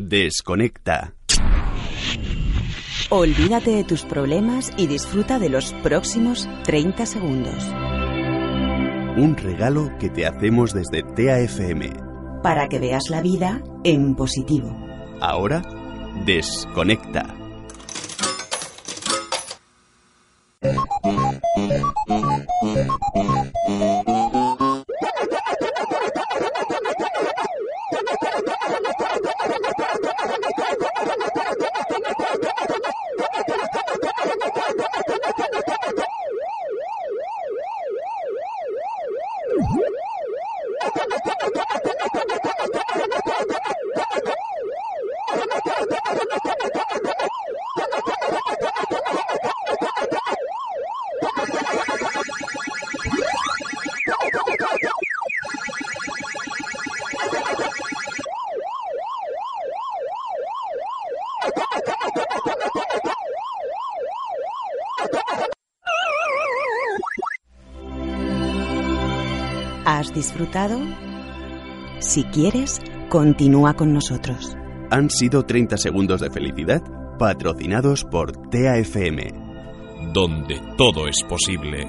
Desconecta. Olvídate de tus problemas y disfruta de los próximos 30 segundos. Un regalo que te hacemos desde TAFM. Para que veas la vida en positivo. Ahora, desconecta. ¿Has disfrutado? Si quieres, continúa con nosotros. Han sido 30 segundos de felicidad patrocinados por TAFM. Donde todo es posible.